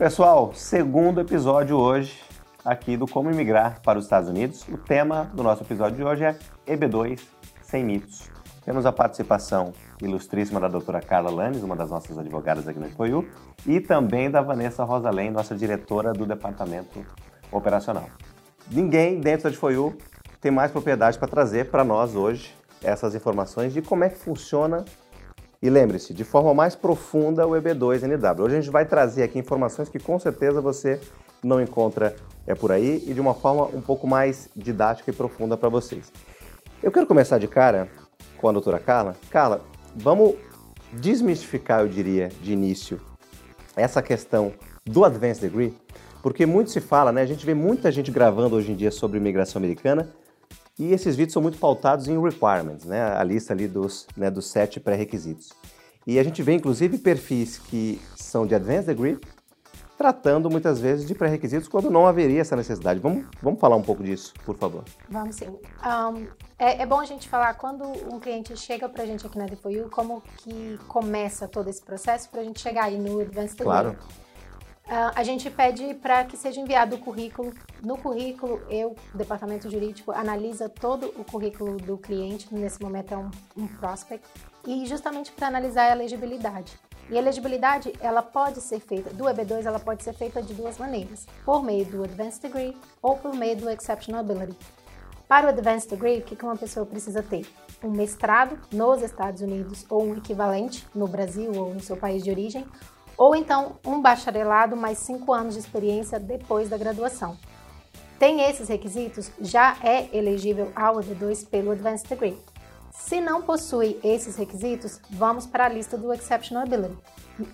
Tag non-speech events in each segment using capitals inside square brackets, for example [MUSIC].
Pessoal, segundo episódio hoje aqui do Como Imigrar para os Estados Unidos. O tema do nosso episódio de hoje é EB2 sem mitos. Temos a participação ilustríssima da doutora Carla Lanes, uma das nossas advogadas aqui no FOIU, e também da Vanessa Rosalém, nossa diretora do departamento operacional. Ninguém dentro da FOIU tem mais propriedade para trazer para nós hoje essas informações de como é que funciona e lembre-se, de forma mais profunda, o EB2NW. Hoje a gente vai trazer aqui informações que com certeza você não encontra é por aí e de uma forma um pouco mais didática e profunda para vocês. Eu quero começar de cara com a doutora Carla. Carla, vamos desmistificar, eu diria, de início, essa questão do Advanced Degree, porque muito se fala, né? A gente vê muita gente gravando hoje em dia sobre imigração americana e esses vídeos são muito pautados em requirements, né? A lista ali dos, né, dos sete pré-requisitos. E a gente vê, inclusive, perfis que são de advanced degree, tratando muitas vezes de pré-requisitos quando não haveria essa necessidade. Vamos, vamos falar um pouco disso, por favor. Vamos sim. Um, é, é, bom a gente falar quando um cliente chega para a gente aqui na DeFoU, como que começa todo esse processo para a gente chegar aí no Advanced Degree. Claro. A gente pede para que seja enviado o currículo. No currículo, eu, departamento jurídico, analisa todo o currículo do cliente, nesse momento é um, um prospect, e justamente para analisar a elegibilidade. E a elegibilidade, ela pode ser feita, do EB2, ela pode ser feita de duas maneiras, por meio do Advanced Degree ou por meio do Exceptional Ability. Para o Advanced Degree, o que uma pessoa precisa ter? Um mestrado nos Estados Unidos ou um equivalente no Brasil ou no seu país de origem, ou então um bacharelado mais cinco anos de experiência depois da graduação. Tem esses requisitos, já é elegível ao EB2 pelo Advanced Degree. Se não possui esses requisitos, vamos para a lista do Exceptional Ability.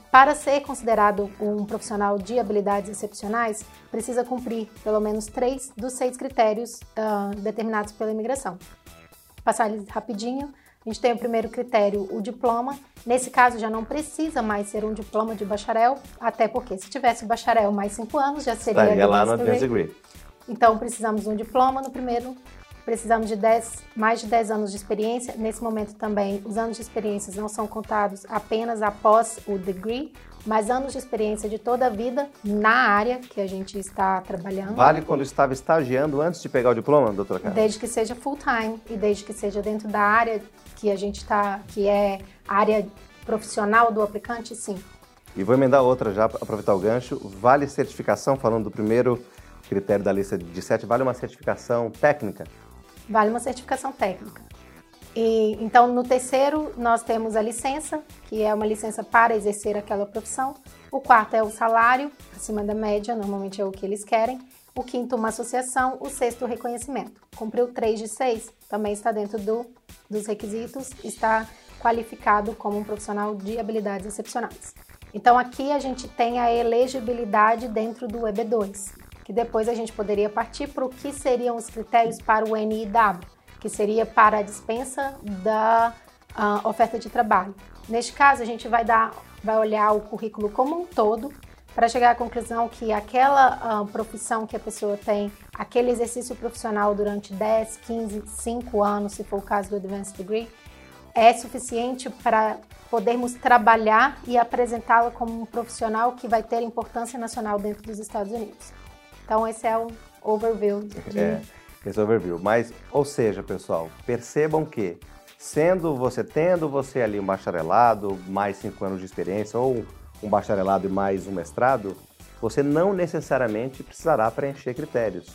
Para ser considerado um profissional de habilidades excepcionais, precisa cumprir pelo menos três dos seis critérios uh, determinados pela imigração. Passar eles rapidinho. A gente tem o primeiro critério, o diploma. Nesse caso, já não precisa mais ser um diploma de bacharel, até porque se tivesse o bacharel mais cinco anos, já seria Estaria lá no advanced degree. Então, precisamos de um diploma no primeiro, precisamos de 10, mais de 10 anos de experiência. Nesse momento também, os anos de experiência não são contados apenas após o degree, mas anos de experiência de toda a vida na área que a gente está trabalhando. Vale quando estava estagiando antes de pegar o diploma, doutora Carla? Desde que seja full time e desde que seja dentro da área que a gente está, que é área profissional do aplicante, sim. E vou emendar outra já, aproveitar o gancho. Vale certificação, falando do primeiro critério da lista de sete, vale uma certificação técnica? Vale uma certificação técnica. E, então, no terceiro, nós temos a licença, que é uma licença para exercer aquela profissão. O quarto é o salário, acima da média, normalmente é o que eles querem. O quinto, uma associação. O sexto, o reconhecimento. Cumpriu três de seis, também está dentro do, dos requisitos, está qualificado como um profissional de habilidades excepcionais. Então, aqui a gente tem a elegibilidade dentro do EB2, que depois a gente poderia partir para o que seriam os critérios para o NIW, que seria para a dispensa da uh, oferta de trabalho. Neste caso, a gente vai dar, vai olhar o currículo como um todo para chegar à conclusão que aquela uh, profissão que a pessoa tem, aquele exercício profissional durante 10, 15, 5 anos, se for o caso do Advanced Degree, é suficiente para podermos trabalhar e apresentá-la como um profissional que vai ter importância nacional dentro dos Estados Unidos. Então, esse é o overview. De... É, esse é overview. Mas, ou seja, pessoal, percebam que, sendo você, tendo você ali um bacharelado, mais cinco anos de experiência, ou um bacharelado e mais um mestrado, você não necessariamente precisará preencher critérios.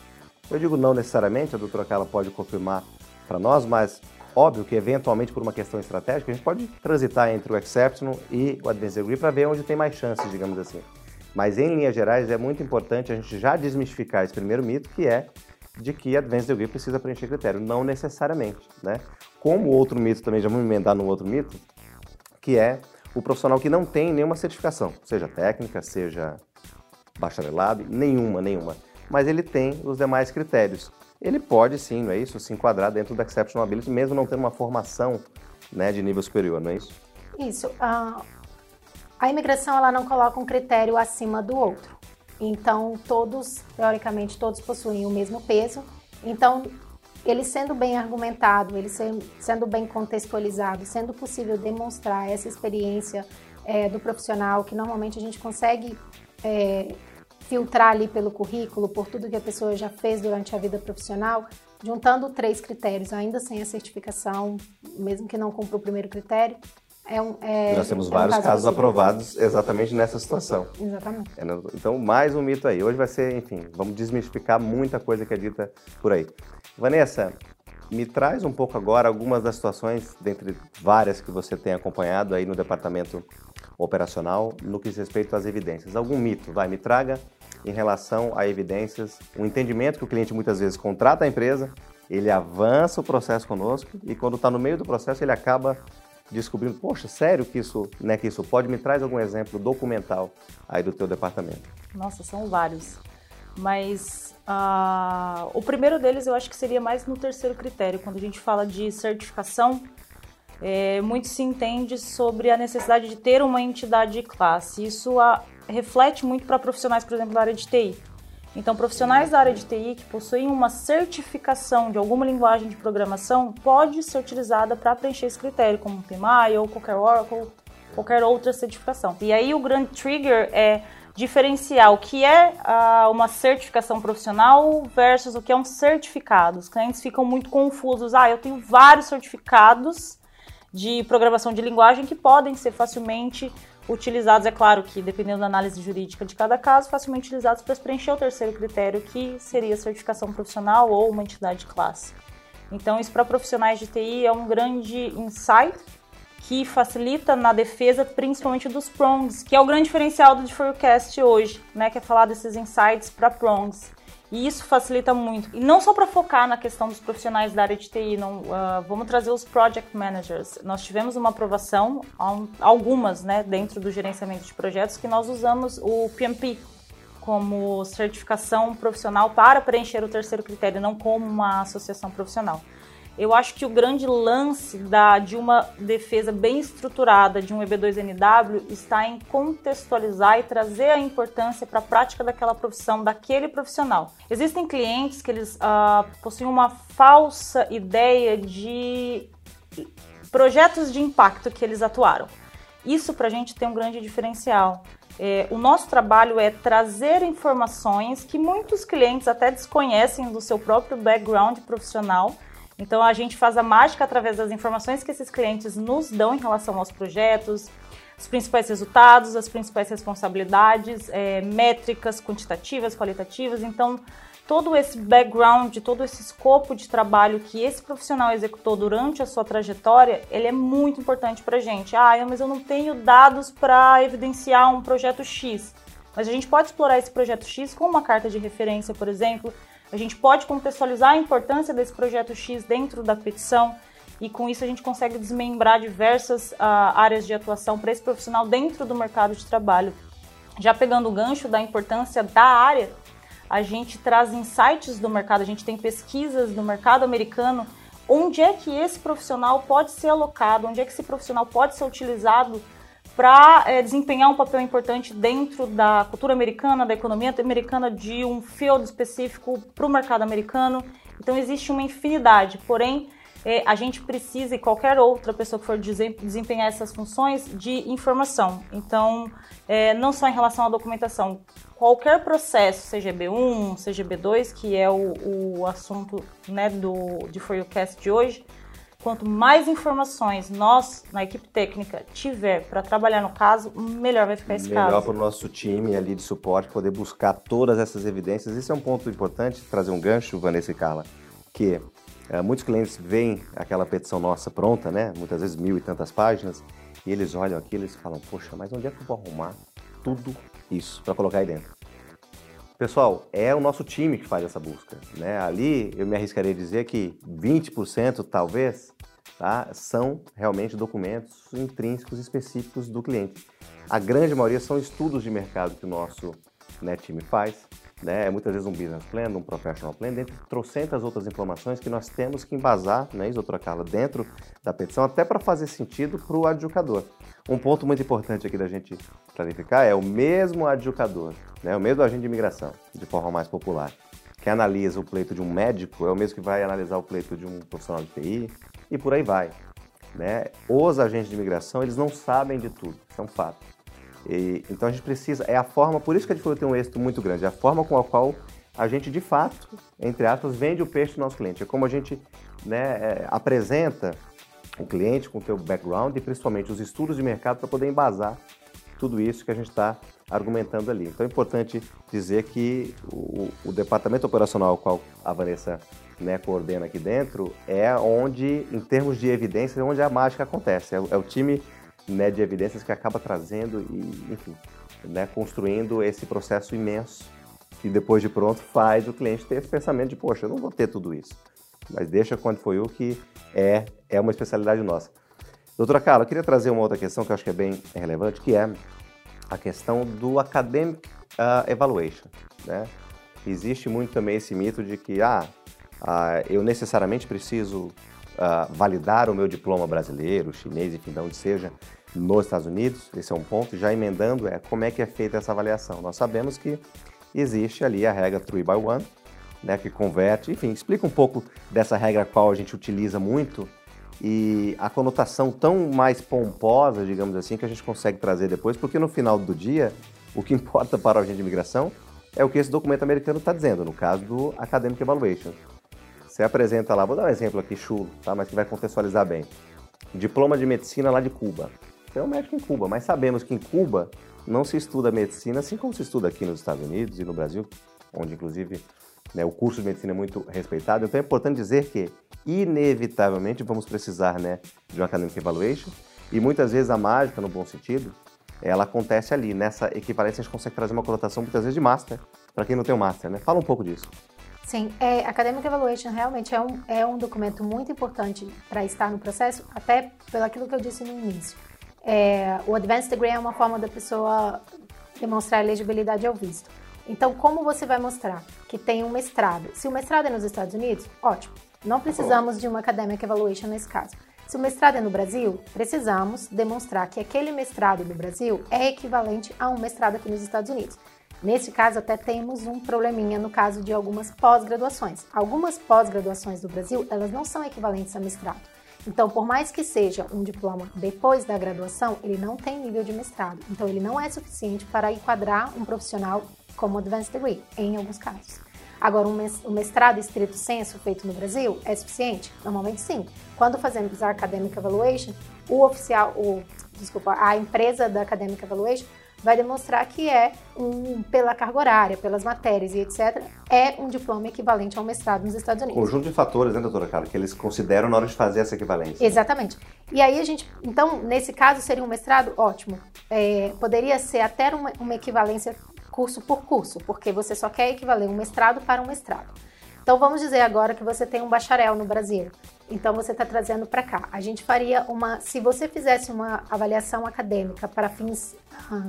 Eu digo não necessariamente, a doutora Carla pode confirmar para nós, mas óbvio que eventualmente por uma questão estratégica a gente pode transitar entre o Exceptional e o Advanced Degree para ver onde tem mais chances, digamos assim. Mas em linhas gerais é muito importante a gente já desmistificar esse primeiro mito, que é de que Advanced Degree precisa preencher critério. Não necessariamente, né? Como outro mito também, já vamos emendar num outro mito, que é o profissional que não tem nenhuma certificação, seja técnica, seja bacharelado, nenhuma, nenhuma. Mas ele tem os demais critérios. Ele pode sim, não é isso? Se enquadrar dentro da Exceptional Ability, mesmo não tendo uma formação né, de nível superior, não é isso? Isso. Uh, a imigração ela não coloca um critério acima do outro. Então, todos, teoricamente, todos possuem o mesmo peso. Então, ele sendo bem argumentado, ele sendo bem contextualizado, sendo possível demonstrar essa experiência é, do profissional, que normalmente a gente consegue é, filtrar ali pelo currículo, por tudo que a pessoa já fez durante a vida profissional, juntando três critérios, ainda sem a certificação, mesmo que não cumpra o primeiro critério, é um, é, Nós temos é vários um casos aprovados exatamente nessa situação. Exatamente. É, então, mais um mito aí. Hoje vai ser, enfim, vamos desmistificar muita coisa que é dita por aí. Vanessa, me traz um pouco agora algumas das situações, dentre várias que você tem acompanhado aí no departamento operacional, no que diz respeito às evidências. Algum mito, vai, me traga em relação a evidências, um entendimento que o cliente muitas vezes contrata a empresa, ele avança o processo conosco e quando está no meio do processo ele acaba descobrindo, poxa, sério que isso, né, que isso pode? Me traz algum exemplo documental aí do teu departamento. Nossa, são vários. Mas uh, o primeiro deles eu acho que seria mais no terceiro critério, quando a gente fala de certificação, é, muito se entende sobre a necessidade de ter uma entidade de classe. Isso a, reflete muito para profissionais, por exemplo, da área de TI. Então, profissionais da área de TI que possuem uma certificação de alguma linguagem de programação pode ser utilizada para preencher esse critério, como o PMI ou qualquer Oracle, qualquer outra certificação. E aí o grande trigger é diferenciar o que é uh, uma certificação profissional versus o que é um certificado. Os clientes ficam muito confusos. Ah, eu tenho vários certificados de programação de linguagem que podem ser facilmente utilizados, é claro que dependendo da análise jurídica de cada caso, facilmente utilizados para preencher o terceiro critério, que seria certificação profissional ou uma entidade de classe. Então, isso para profissionais de TI é um grande insight que facilita na defesa, principalmente dos prongs, que é o grande diferencial do Forecast hoje, né, que é falar desses insights para prongs. E isso facilita muito. E não só para focar na questão dos profissionais da área de TI, não, uh, vamos trazer os project managers. Nós tivemos uma aprovação, algumas, né, dentro do gerenciamento de projetos, que nós usamos o PMP como certificação profissional para preencher o terceiro critério, não como uma associação profissional. Eu acho que o grande lance da, de uma defesa bem estruturada de um EB2NW está em contextualizar e trazer a importância para a prática daquela profissão, daquele profissional. Existem clientes que eles uh, possuem uma falsa ideia de projetos de impacto que eles atuaram. Isso para a gente tem um grande diferencial. É, o nosso trabalho é trazer informações que muitos clientes até desconhecem do seu próprio background profissional então a gente faz a mágica através das informações que esses clientes nos dão em relação aos projetos, os principais resultados, as principais responsabilidades, é, métricas quantitativas, qualitativas. Então todo esse background, todo esse escopo de trabalho que esse profissional executou durante a sua trajetória, ele é muito importante para a gente. Ah, mas eu não tenho dados para evidenciar um projeto X. Mas a gente pode explorar esse projeto X com uma carta de referência, por exemplo, a gente pode contextualizar a importância desse projeto X dentro da petição e com isso a gente consegue desmembrar diversas uh, áreas de atuação para esse profissional dentro do mercado de trabalho. Já pegando o gancho da importância da área, a gente traz insights do mercado, a gente tem pesquisas do mercado americano, onde é que esse profissional pode ser alocado, onde é que esse profissional pode ser utilizado para é, desempenhar um papel importante dentro da cultura americana, da economia americana, de um field específico para o mercado americano. Então existe uma infinidade, porém é, a gente precisa, e qualquer outra pessoa que for desempenhar essas funções, de informação. Então, é, não só em relação à documentação, qualquer processo, seja B1, seja B2, que é o, o assunto né, do, de For You Cast de hoje, Quanto mais informações nós, na equipe técnica, tiver para trabalhar no caso, melhor vai ficar esse melhor caso. Melhor para o nosso time ali de suporte poder buscar todas essas evidências. Isso é um ponto importante, trazer um gancho, Vanessa e Carla, que é, muitos clientes veem aquela petição nossa pronta, né? Muitas vezes mil e tantas páginas, e eles olham aquilo e falam, poxa, mas onde é que eu vou arrumar tudo isso para colocar aí dentro? Pessoal, é o nosso time que faz essa busca. Né? Ali eu me arriscaria a dizer que 20% talvez tá, são realmente documentos intrínsecos específicos do cliente. A grande maioria são estudos de mercado que o nosso né, time faz. Né? Muitas vezes um business plan, um professional plan, dentre trocentas outras informações que nós temos que embasar, né, Carla, dentro da petição, até para fazer sentido para o adjudicador. Um ponto muito importante aqui da gente clarificar é o mesmo adjudicador, né, o mesmo agente de imigração, de forma mais popular, que analisa o pleito de um médico, é o mesmo que vai analisar o pleito de um profissional de TI e por aí vai. Né? Os agentes de imigração, eles não sabem de tudo, isso é um fato. E, então a gente precisa, é a forma, por isso que a gente tem um êxito muito grande, é a forma com a qual a gente de fato, entre aspas, vende o peixe do nosso cliente. É como a gente né, é, apresenta o cliente com o seu background e principalmente os estudos de mercado para poder embasar tudo isso que a gente está argumentando ali. Então é importante dizer que o, o departamento operacional qual a Vanessa né, coordena aqui dentro é onde, em termos de evidências, é onde a mágica acontece. É, é o time né, de evidências que acaba trazendo e, enfim, né, construindo esse processo imenso que depois de pronto faz o cliente ter esse pensamento de, poxa, eu não vou ter tudo isso. Mas deixa quando foi o que é, é uma especialidade nossa. Doutora Carla, eu queria trazer uma outra questão que eu acho que é bem relevante, que é a questão do academic uh, evaluation. Né? Existe muito também esse mito de que ah, uh, eu necessariamente preciso uh, validar o meu diploma brasileiro, chinês, enfim, de onde seja, nos Estados Unidos. Esse é um ponto. Já emendando, é como é que é feita essa avaliação. Nós sabemos que existe ali a regra 3 by 1, né, que converte, enfim, explica um pouco dessa regra qual a gente utiliza muito e a conotação tão mais pomposa, digamos assim, que a gente consegue trazer depois, porque no final do dia, o que importa para o agente de imigração é o que esse documento americano está dizendo, no caso do Academic Evaluation. Você apresenta lá, vou dar um exemplo aqui chulo, tá? mas que vai contextualizar bem. Diploma de medicina lá de Cuba. Você é um médico em Cuba, mas sabemos que em Cuba não se estuda medicina assim como se estuda aqui nos Estados Unidos e no Brasil, onde inclusive né, o curso de medicina é muito respeitado. Então é importante dizer que, inevitavelmente, vamos precisar né, de uma academic evaluation e muitas vezes a mágica, no bom sentido, ela acontece ali. Nessa equivalência, a gente consegue trazer uma conotação muitas vezes de master, para quem não tem o um master. Né? Fala um pouco disso. Sim, é, Academic Evaluation realmente é um, é um documento muito importante para estar no processo, até pelo aquilo que eu disse no início. É, o Advanced Degree é uma forma da pessoa demonstrar elegibilidade ao visto. Então, como você vai mostrar que tem um mestrado? Se o mestrado é nos Estados Unidos, ótimo. Não precisamos de uma academic evaluation nesse caso. Se o mestrado é no Brasil, precisamos demonstrar que aquele mestrado no Brasil é equivalente a um mestrado aqui nos Estados Unidos. Nesse caso, até temos um probleminha no caso de algumas pós-graduações. Algumas pós-graduações do Brasil, elas não são equivalentes a mestrado. Então, por mais que seja um diploma depois da graduação, ele não tem nível de mestrado. Então, ele não é suficiente para enquadrar um profissional como Advanced Degree, em alguns casos. Agora, um mestrado estrito senso feito no Brasil é suficiente? Normalmente sim. Quando fazemos a Academic Evaluation, o oficial, o, desculpa, a empresa da Academic Evaluation vai demonstrar que é um, pela carga horária, pelas matérias e etc., é um diploma equivalente a um mestrado nos Estados Unidos. Conjunto de fatores, né, doutora Carla, que eles consideram na hora de fazer essa equivalência. Exatamente. E aí a gente, então, nesse caso seria um mestrado? Ótimo. É, poderia ser até uma, uma equivalência curso por curso, porque você só quer equivaler um mestrado para um mestrado. Então vamos dizer agora que você tem um bacharel no Brasil. Então você está trazendo para cá. A gente faria uma, se você fizesse uma avaliação acadêmica para fins ah,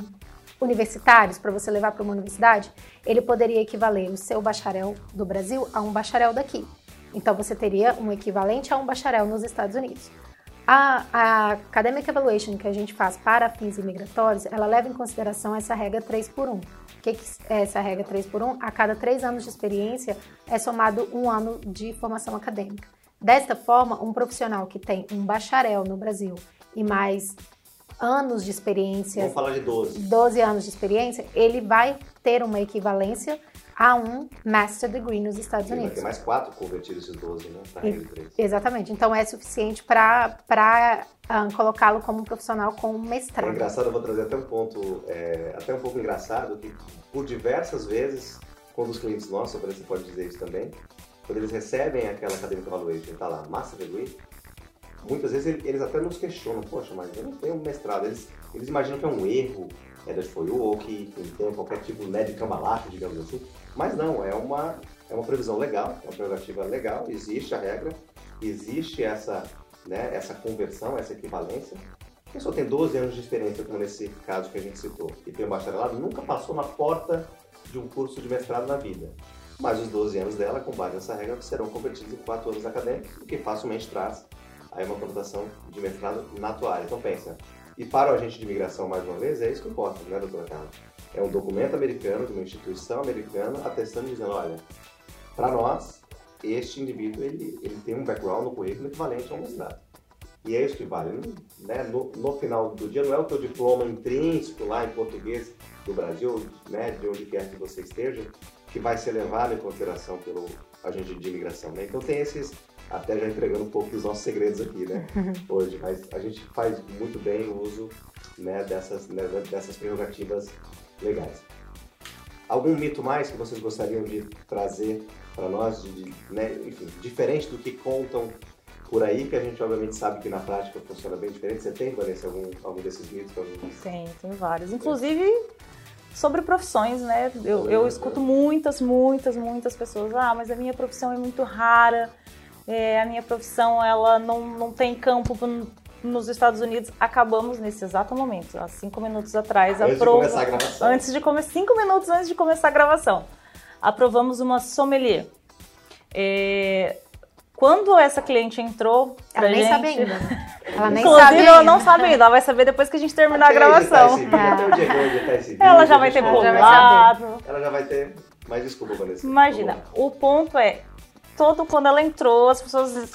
universitários, para você levar para uma universidade, ele poderia equivaler o seu bacharel do Brasil a um bacharel daqui. Então você teria um equivalente a um bacharel nos Estados Unidos. A, a Academic Evaluation que a gente faz para fins imigratórios, ela leva em consideração essa regra 3 por 1. O que, que é essa regra 3 por 1? A cada três anos de experiência é somado um ano de formação acadêmica. Desta forma, um profissional que tem um bacharel no Brasil e mais anos de experiência, vamos falar de 12. 12 anos de experiência, ele vai ter uma equivalência a um Master Degree nos Estados Unidos. Vai ter mais quatro convertidos esses 12, né? Para 3. Exatamente. Então é suficiente para um, ah, colocá-lo como um profissional com mestrado. É engraçado, eu vou trazer até um ponto, é, até um pouco engraçado, que por diversas vezes, quando os clientes nossos, você pode dizer isso também, quando eles recebem aquela Academic Evaluation, tá lá, Master Degree, muitas vezes eles até nos questionam, poxa, mas eu não tenho mestrado. Eles, eles imaginam que é um erro, é da foi ou que tem qualquer tipo né, de cambalacho, digamos assim. Mas não, é uma, é uma previsão legal, é uma prerrogativa legal, existe a regra, existe essa, né, essa conversão, essa equivalência. Quem só tem 12 anos de experiência, como nesse caso que a gente citou, e tem um bacharelado, nunca passou na porta de um curso de mestrado na vida. Mas os 12 anos dela, com base nessa regra, serão convertidos em 4 anos acadêmicos, o que facilmente traz aí uma conotação de mestrado na tua área. Então pensa, e para o agente de imigração, mais uma vez, é isso que importa, né, doutora Carla? É um documento americano, de uma instituição americana, atestando dizendo, olha, para nós, este indivíduo, ele, ele tem um background no currículo equivalente a um mestrado. E é isso que vale. Né? No, no, final do dia, não é o teu diploma intrínseco lá em português do Brasil, né? de onde quer que você esteja, que vai ser levado em consideração pelo agente de imigração. Né? Então tem esses, até já entregando um pouco dos nossos segredos aqui, né? [LAUGHS] Hoje, mas a gente faz muito bem o uso né, dessas, né, dessas prerrogativas legais. Algum mito mais que vocês gostariam de trazer para nós, de, né, enfim, diferente do que contam por aí, que a gente obviamente sabe que na prática funciona bem diferente. Você tem, Vanessa, algum, algum desses mitos? Algum... Tem, tem vários. Inclusive sobre profissões, né? Eu, eu escuto muitas, muitas, muitas pessoas. Ah, mas a minha profissão é muito rara. É, a minha profissão ela não, não tem campo nos Estados Unidos. Acabamos nesse exato momento, há cinco minutos atrás. Antes de começar a gravação. Antes de começar, cinco minutos antes de começar a gravação. Aprovamos uma sommelier. É, quando essa cliente entrou ela nem gente... sabe ainda. Ela nem Inclusive, sabe ela ainda. não sabe ainda. Ela vai saber depois que a gente terminar a gravação. Ela já vai ter pulado. Ela já vai ter. Mas desculpa, Vanessa. Imagina, o ponto é, todo quando ela entrou, as pessoas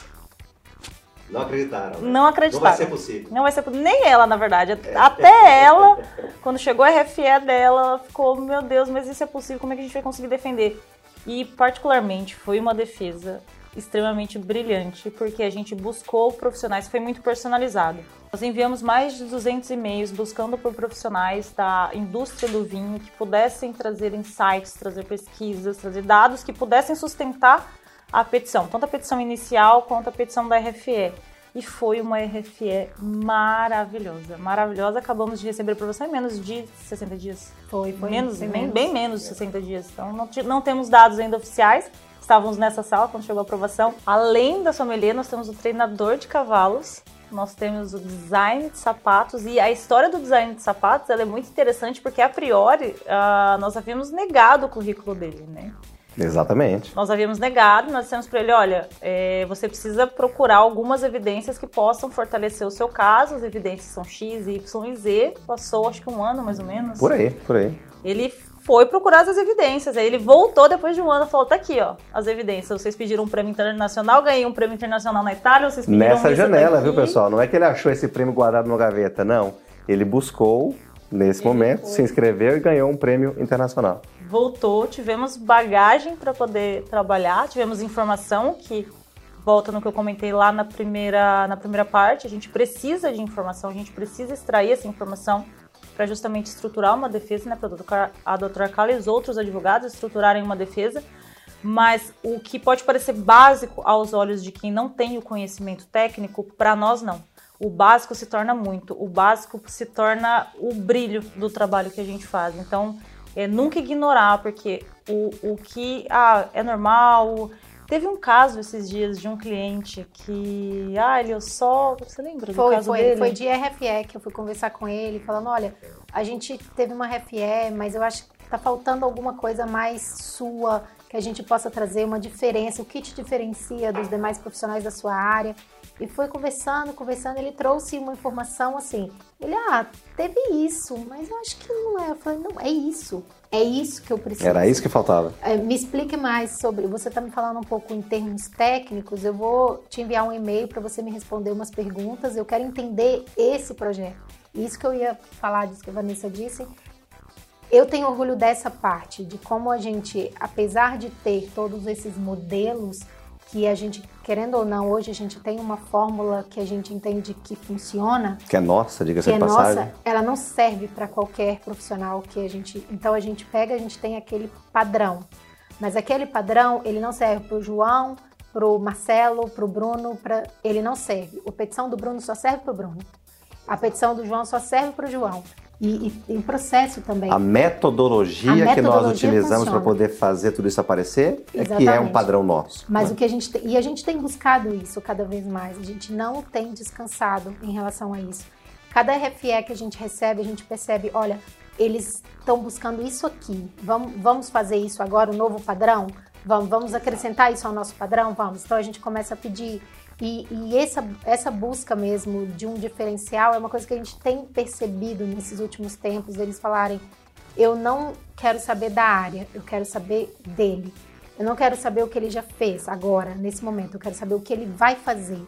não acreditaram. Né? Não acreditaram. Não vai ser possível. Não vai ser Nem ela, na verdade. É. Até ela, quando chegou a RFE dela, ela ficou, meu Deus, mas isso é possível, como é que a gente vai conseguir defender? E, particularmente, foi uma defesa extremamente brilhante, porque a gente buscou profissionais, foi muito personalizado. Nós enviamos mais de 200 e-mails buscando por profissionais da indústria do vinho que pudessem trazer insights, trazer pesquisas, trazer dados que pudessem sustentar a petição, tanto a petição inicial quanto a petição da RFE. E foi uma RFE maravilhosa, maravilhosa. Acabamos de receber a aprovação em menos de 60 dias. Foi, foi. Menos, bem, menos. bem menos de 60 dias. Então não, não temos dados ainda oficiais, estávamos nessa sala quando chegou a aprovação. Além da sommelier, nós temos o treinador de cavalos, nós temos o design de sapatos e a história do design de sapatos é muito interessante porque a priori uh, nós havíamos negado o currículo dele, né? Exatamente. Nós havíamos negado, nós dissemos para ele, olha, é, você precisa procurar algumas evidências que possam fortalecer o seu caso, as evidências são X, Y e Z, passou acho que um ano mais ou menos. Por aí, por aí. Ele foi procurar as evidências. Aí ele voltou depois de um ano e falou: tá aqui, ó, as evidências. Vocês pediram um prêmio internacional, ganhei um prêmio internacional na Itália, vocês pediram Nessa janela, viu, pessoal? Não é que ele achou esse prêmio guardado na gaveta, não. Ele buscou nesse ele momento, foi. se inscreveu e ganhou um prêmio internacional. Voltou, tivemos bagagem para poder trabalhar, tivemos informação que volta no que eu comentei lá na primeira, na primeira parte, a gente precisa de informação, a gente precisa extrair essa informação para justamente estruturar uma defesa, né, para a doutora Carla e os outros advogados estruturarem uma defesa. Mas o que pode parecer básico aos olhos de quem não tem o conhecimento técnico, para nós não. O básico se torna muito, o básico se torna o brilho do trabalho que a gente faz. Então, é, nunca ignorar, porque o, o que ah, é normal, Teve um caso esses dias de um cliente que, ah, ele só, você lembra do foi, caso foi, dele? Foi de RFE que eu fui conversar com ele, falando, olha, a gente teve uma RFE, mas eu acho que tá faltando alguma coisa mais sua, que a gente possa trazer uma diferença, o que te diferencia dos demais profissionais da sua área. E foi conversando, conversando, ele trouxe uma informação assim. Ele, ah, teve isso, mas eu acho que não é. Eu falei, não, é isso. É isso que eu preciso. Era isso que faltava. É, me explique mais sobre. Você está me falando um pouco em termos técnicos. Eu vou te enviar um e-mail para você me responder umas perguntas. Eu quero entender esse projeto. Isso que eu ia falar disso que a Vanessa disse. Eu tenho orgulho dessa parte, de como a gente, apesar de ter todos esses modelos, que a gente, querendo ou não, hoje a gente tem uma fórmula que a gente entende que funciona. Que é nossa, diga-se de é passagem. Nossa, ela não serve para qualquer profissional que a gente. Então a gente pega, a gente tem aquele padrão. Mas aquele padrão, ele não serve para o João, para o Marcelo, para o Bruno, pra... ele não serve. A petição do Bruno só serve para o Bruno. A petição do João só serve para o João. E, e, processo também. A metodologia, a metodologia que nós utilizamos para poder fazer tudo isso aparecer Exatamente. é que é um padrão nosso. Mas né? o que a gente tem, e a gente tem buscado isso cada vez mais. A gente não tem descansado em relação a isso. Cada RFE que a gente recebe, a gente percebe, olha, eles estão buscando isso aqui. Vamos, vamos fazer isso agora, o novo padrão? Vamos, vamos acrescentar isso ao nosso padrão? Vamos. Então a gente começa a pedir e, e, essa, essa busca mesmo de um diferencial é uma coisa que a gente tem percebido nesses últimos tempos, eles falarem, eu não quero saber da área, eu quero saber dele. Eu não quero saber o que ele já fez agora, nesse momento, eu quero saber o que ele vai fazer.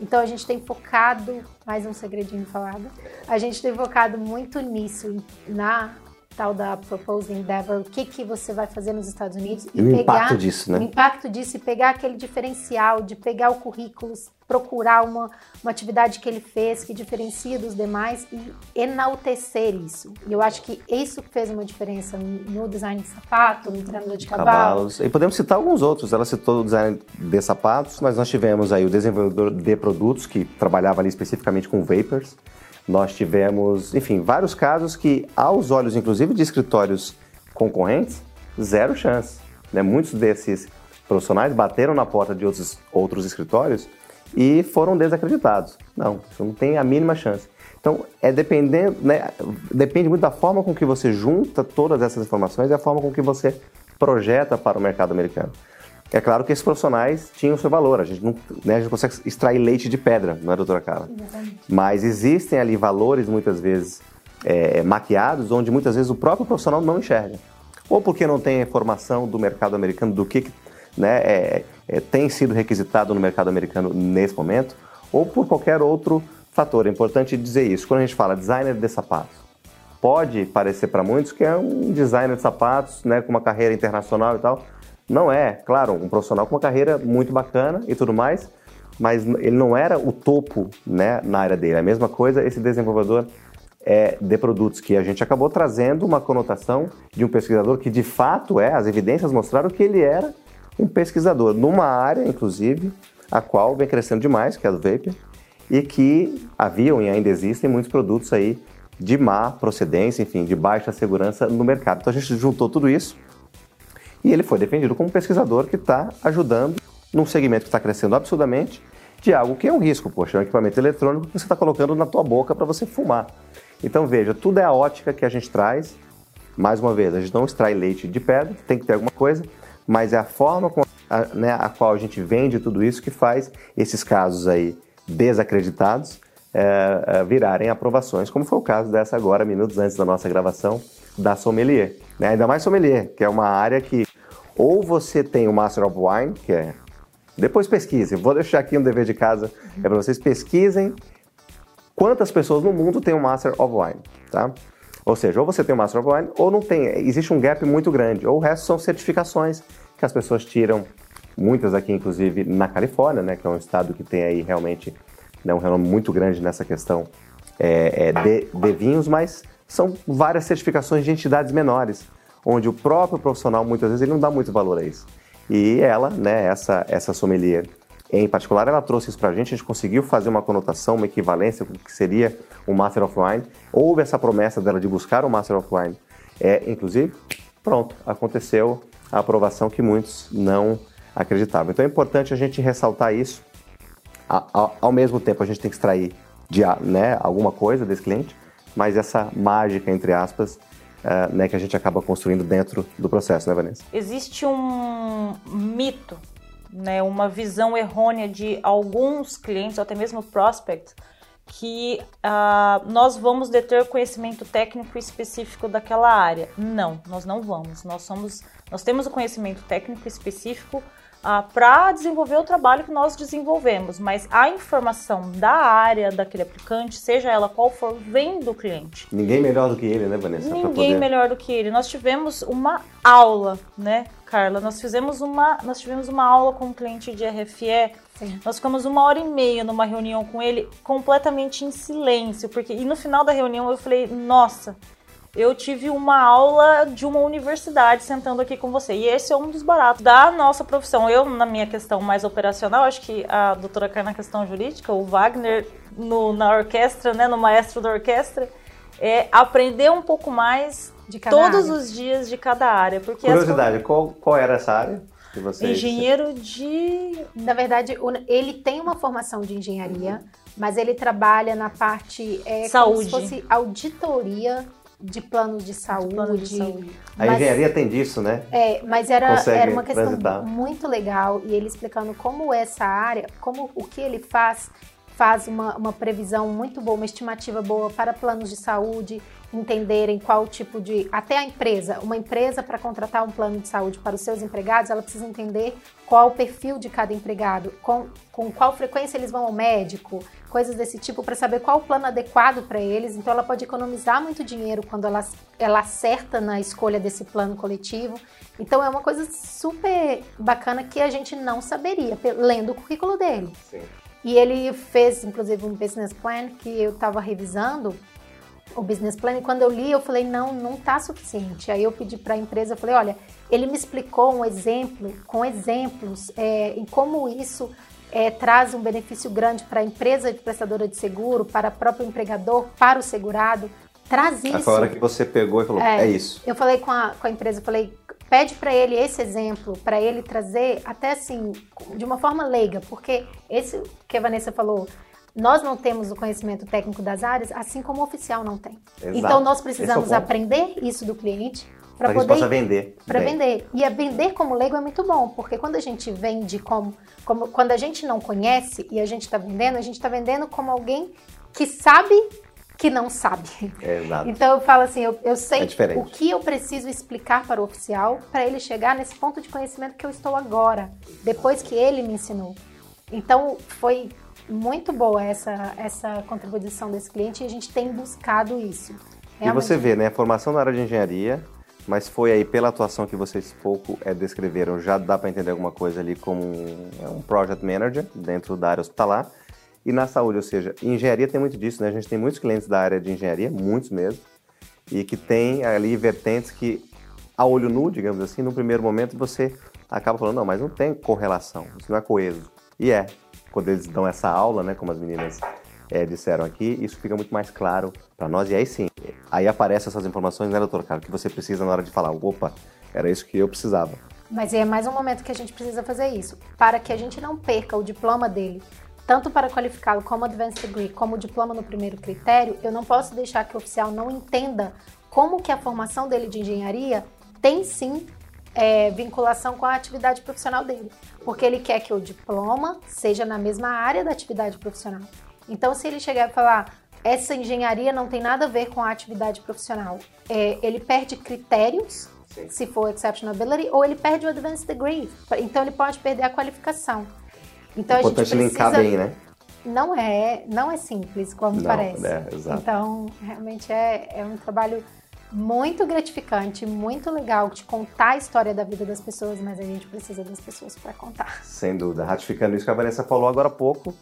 Então a gente tem focado, mais um segredinho falado, a gente tem focado muito nisso, na tal da Proposed Endeavor, o que, que você vai fazer nos Estados Unidos e, e o pegar impacto disso, né? o impacto disso e pegar aquele diferencial de pegar o currículo, procurar uma, uma atividade que ele fez que diferencia dos demais e enaltecer isso. E eu acho que isso fez uma diferença no design de sapato, no treinador de cavalo. Cavalos. E podemos citar alguns outros. Ela citou o design de sapatos, mas nós tivemos aí o desenvolvedor de produtos que trabalhava ali especificamente com vapors. Nós tivemos, enfim, vários casos que, aos olhos, inclusive, de escritórios concorrentes, zero chance. Né? Muitos desses profissionais bateram na porta de outros, outros escritórios e foram desacreditados. Não, isso não tem a mínima chance. Então, é dependendo, né, depende muito da forma com que você junta todas essas informações e a forma com que você projeta para o mercado americano. É claro que esses profissionais tinham seu valor, a gente não, né, a gente consegue extrair leite de pedra, não é, doutora Carla? Exatamente. Mas existem ali valores, muitas vezes, é, maquiados, onde muitas vezes o próprio profissional não enxerga. Ou porque não tem informação do mercado americano, do que né, é, é, tem sido requisitado no mercado americano nesse momento, ou por qualquer outro fator. É importante dizer isso. Quando a gente fala designer de sapatos, pode parecer para muitos que é um designer de sapatos né, com uma carreira internacional e tal, não é, claro, um profissional com uma carreira muito bacana e tudo mais, mas ele não era o topo né, na área dele. A mesma coisa esse desenvolvedor é, de produtos, que a gente acabou trazendo uma conotação de um pesquisador que de fato é, as evidências mostraram que ele era um pesquisador numa área, inclusive, a qual vem crescendo demais, que é a do Vapor, e que haviam e ainda existem muitos produtos aí de má procedência, enfim, de baixa segurança no mercado. Então a gente juntou tudo isso e ele foi defendido como pesquisador que está ajudando num segmento que está crescendo absurdamente de algo que é um risco. Poxa, é um equipamento eletrônico que você está colocando na tua boca para você fumar. Então veja, tudo é a ótica que a gente traz. Mais uma vez, a gente não extrai leite de pedra, tem que ter alguma coisa, mas é a forma com a, né, a qual a gente vende tudo isso que faz esses casos aí desacreditados é, é, virarem aprovações, como foi o caso dessa agora, minutos antes da nossa gravação, da sommelier. Né? Ainda mais sommelier, que é uma área que ou você tem o Master of Wine, que é. Depois pesquisem, vou deixar aqui um dever de casa, é para vocês pesquisem quantas pessoas no mundo tem o Master of Wine, tá? Ou seja, ou você tem o Master of Wine ou não tem. Existe um gap muito grande. Ou o resto são certificações que as pessoas tiram, muitas aqui inclusive na Califórnia, né, que é um estado que tem aí realmente né, um renome muito grande nessa questão é, é, de, de vinhos, mas são várias certificações de entidades menores onde o próprio profissional muitas vezes ele não dá muito valor a isso. E ela, né, essa essa sommelier em particular, ela trouxe isso para a gente, a gente conseguiu fazer uma conotação, uma equivalência com o que seria o Master of Wine. Houve essa promessa dela de buscar o Master of Wine. É, inclusive, pronto, aconteceu a aprovação que muitos não acreditavam. Então é importante a gente ressaltar isso. Ao mesmo tempo, a gente tem que extrair de, né, alguma coisa desse cliente, mas essa mágica, entre aspas, uh, né, que a gente acaba construindo dentro do processo, né, Vanessa? Existe um mito, né, uma visão errônea de alguns clientes, ou até mesmo prospects, que uh, nós vamos deter conhecimento técnico específico daquela área. Não, nós não vamos. Nós somos, nós temos o conhecimento técnico específico ah, para desenvolver o trabalho que nós desenvolvemos, mas a informação da área daquele aplicante, seja ela qual for, vem do cliente. Ninguém melhor do que ele, né, Vanessa? Ninguém poder... melhor do que ele. Nós tivemos uma aula, né, Carla? Nós fizemos uma, nós tivemos uma aula com um cliente de RFE. Sim. Nós ficamos uma hora e meia numa reunião com ele, completamente em silêncio, porque e no final da reunião eu falei, nossa, eu tive uma aula de uma universidade sentando aqui com você. E esse é um dos baratos da nossa profissão. Eu, na minha questão mais operacional, acho que a doutora cai na questão jurídica, o Wagner no, na orquestra, né, no maestro da orquestra, é aprender um pouco mais de todos área. os dias de cada área. Porque Curiosidade, as... qual, qual era essa área? Engenheiro de. Na verdade, ele tem uma formação de engenharia, mas ele trabalha na parte. É, Saúde. Como se fosse auditoria de planos de saúde. Plano de saúde. A mas, engenharia tem disso, né? É, mas era, era uma questão transitar. muito legal e ele explicando como essa área, como o que ele faz, faz uma, uma previsão muito boa, uma estimativa boa para planos de saúde entenderem qual tipo de. Até a empresa, uma empresa para contratar um plano de saúde para os seus empregados, ela precisa entender qual o perfil de cada empregado, com, com qual frequência eles vão ao médico, coisas desse tipo, para saber qual o plano adequado para eles. Então, ela pode economizar muito dinheiro quando ela, ela acerta na escolha desse plano coletivo. Então, é uma coisa super bacana que a gente não saberia, lendo o currículo dele. Sim. E ele fez, inclusive, um business plan que eu estava revisando o business plan e quando eu li eu falei não não está suficiente aí eu pedi para a empresa eu falei olha ele me explicou um exemplo com exemplos é, em como isso é, traz um benefício grande para a empresa de prestadora de seguro para o próprio empregador para o segurado traz isso. Foi a hora que você pegou e falou é, é isso. Eu falei com a, com a empresa eu falei pede para ele esse exemplo, para ele trazer até assim, de uma forma leiga, porque esse que a Vanessa falou, nós não temos o conhecimento técnico das áreas, assim como o oficial não tem. Exato. Então nós precisamos é aprender isso do cliente para poder possa vender. Para vender. E a vender como leigo é muito bom, porque quando a gente vende como, como quando a gente não conhece e a gente está vendendo, a gente está vendendo como alguém que sabe que não sabe. Exato. Então eu falo assim, eu, eu sei é o que eu preciso explicar para o oficial para ele chegar nesse ponto de conhecimento que eu estou agora, depois que ele me ensinou. Então foi muito boa essa, essa contribuição desse cliente e a gente tem buscado isso. Realmente. E você vê, né, formação na área de engenharia, mas foi aí pela atuação que vocês pouco é, descreveram, já dá para entender alguma coisa ali como um, é um project manager dentro da área hospitalar e na saúde, ou seja, engenharia tem muito disso, né? A gente tem muitos clientes da área de engenharia, muitos mesmo, e que tem ali vertentes que, a olho nu, digamos assim, no primeiro momento você acaba falando, não, mas não tem correlação, isso não é coeso. E é, quando eles dão essa aula, né, como as meninas é, disseram aqui, isso fica muito mais claro para nós, e aí sim, aí aparecem essas informações, né, doutor Carlos, que você precisa na hora de falar, opa, era isso que eu precisava. Mas é mais um momento que a gente precisa fazer isso, para que a gente não perca o diploma dele, tanto para qualificá-lo como Advanced Degree, como diploma no primeiro critério, eu não posso deixar que o oficial não entenda como que a formação dele de engenharia tem sim é, vinculação com a atividade profissional dele, porque ele quer que o diploma seja na mesma área da atividade profissional. Então, se ele chegar e falar essa engenharia não tem nada a ver com a atividade profissional, é, ele perde critérios Sim. se for exceptional ability, ou ele perde o advanced degree. Então ele pode perder a qualificação. Então Importante a gente precisa... linkar bem, né? Não é, não é simples como não, parece. É, exato. Então, realmente é, é um trabalho muito gratificante, muito legal de contar a história da vida das pessoas, mas a gente precisa das pessoas para contar. Sem dúvida. Ratificando isso que a Vanessa falou agora há pouco,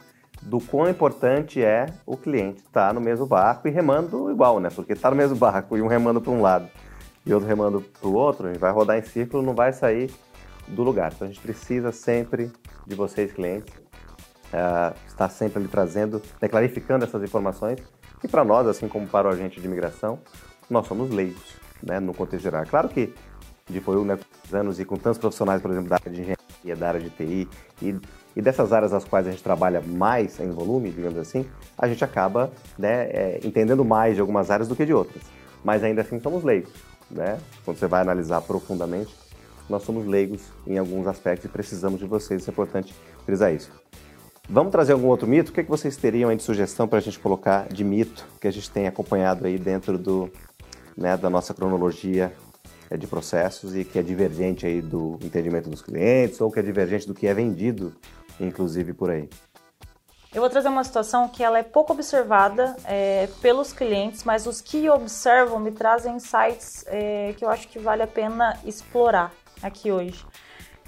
do quão importante é o cliente estar tá no mesmo barco e remando igual, né? Porque está no mesmo barco e um remando para um lado e outro remando para o outro, a gente vai rodar em círculo, não vai sair do lugar. Então a gente precisa sempre de vocês, clientes, uh, estar sempre ali trazendo, né, clarificando essas informações, que para nós, assim como para o agente de imigração, nós somos leigos, né, no contexto geral. Claro que depois de né, anos e com tantos profissionais, por exemplo, da área de engenharia, da área de TI e, e dessas áreas às quais a gente trabalha mais em volume, digamos assim, a gente acaba né, é, entendendo mais de algumas áreas do que de outras. Mas ainda assim somos leigos, né? Quando você vai analisar profundamente, nós somos leigos em alguns aspectos e precisamos de vocês, é importante frisar isso. Vamos trazer algum outro mito? O que, é que vocês teriam aí de sugestão para a gente colocar de mito que a gente tem acompanhado aí dentro do, né, da nossa cronologia é, de processos e que é divergente aí do entendimento dos clientes ou que é divergente do que é vendido, inclusive por aí? Eu vou trazer uma situação que ela é pouco observada é, pelos clientes, mas os que observam me trazem insights é, que eu acho que vale a pena explorar aqui hoje.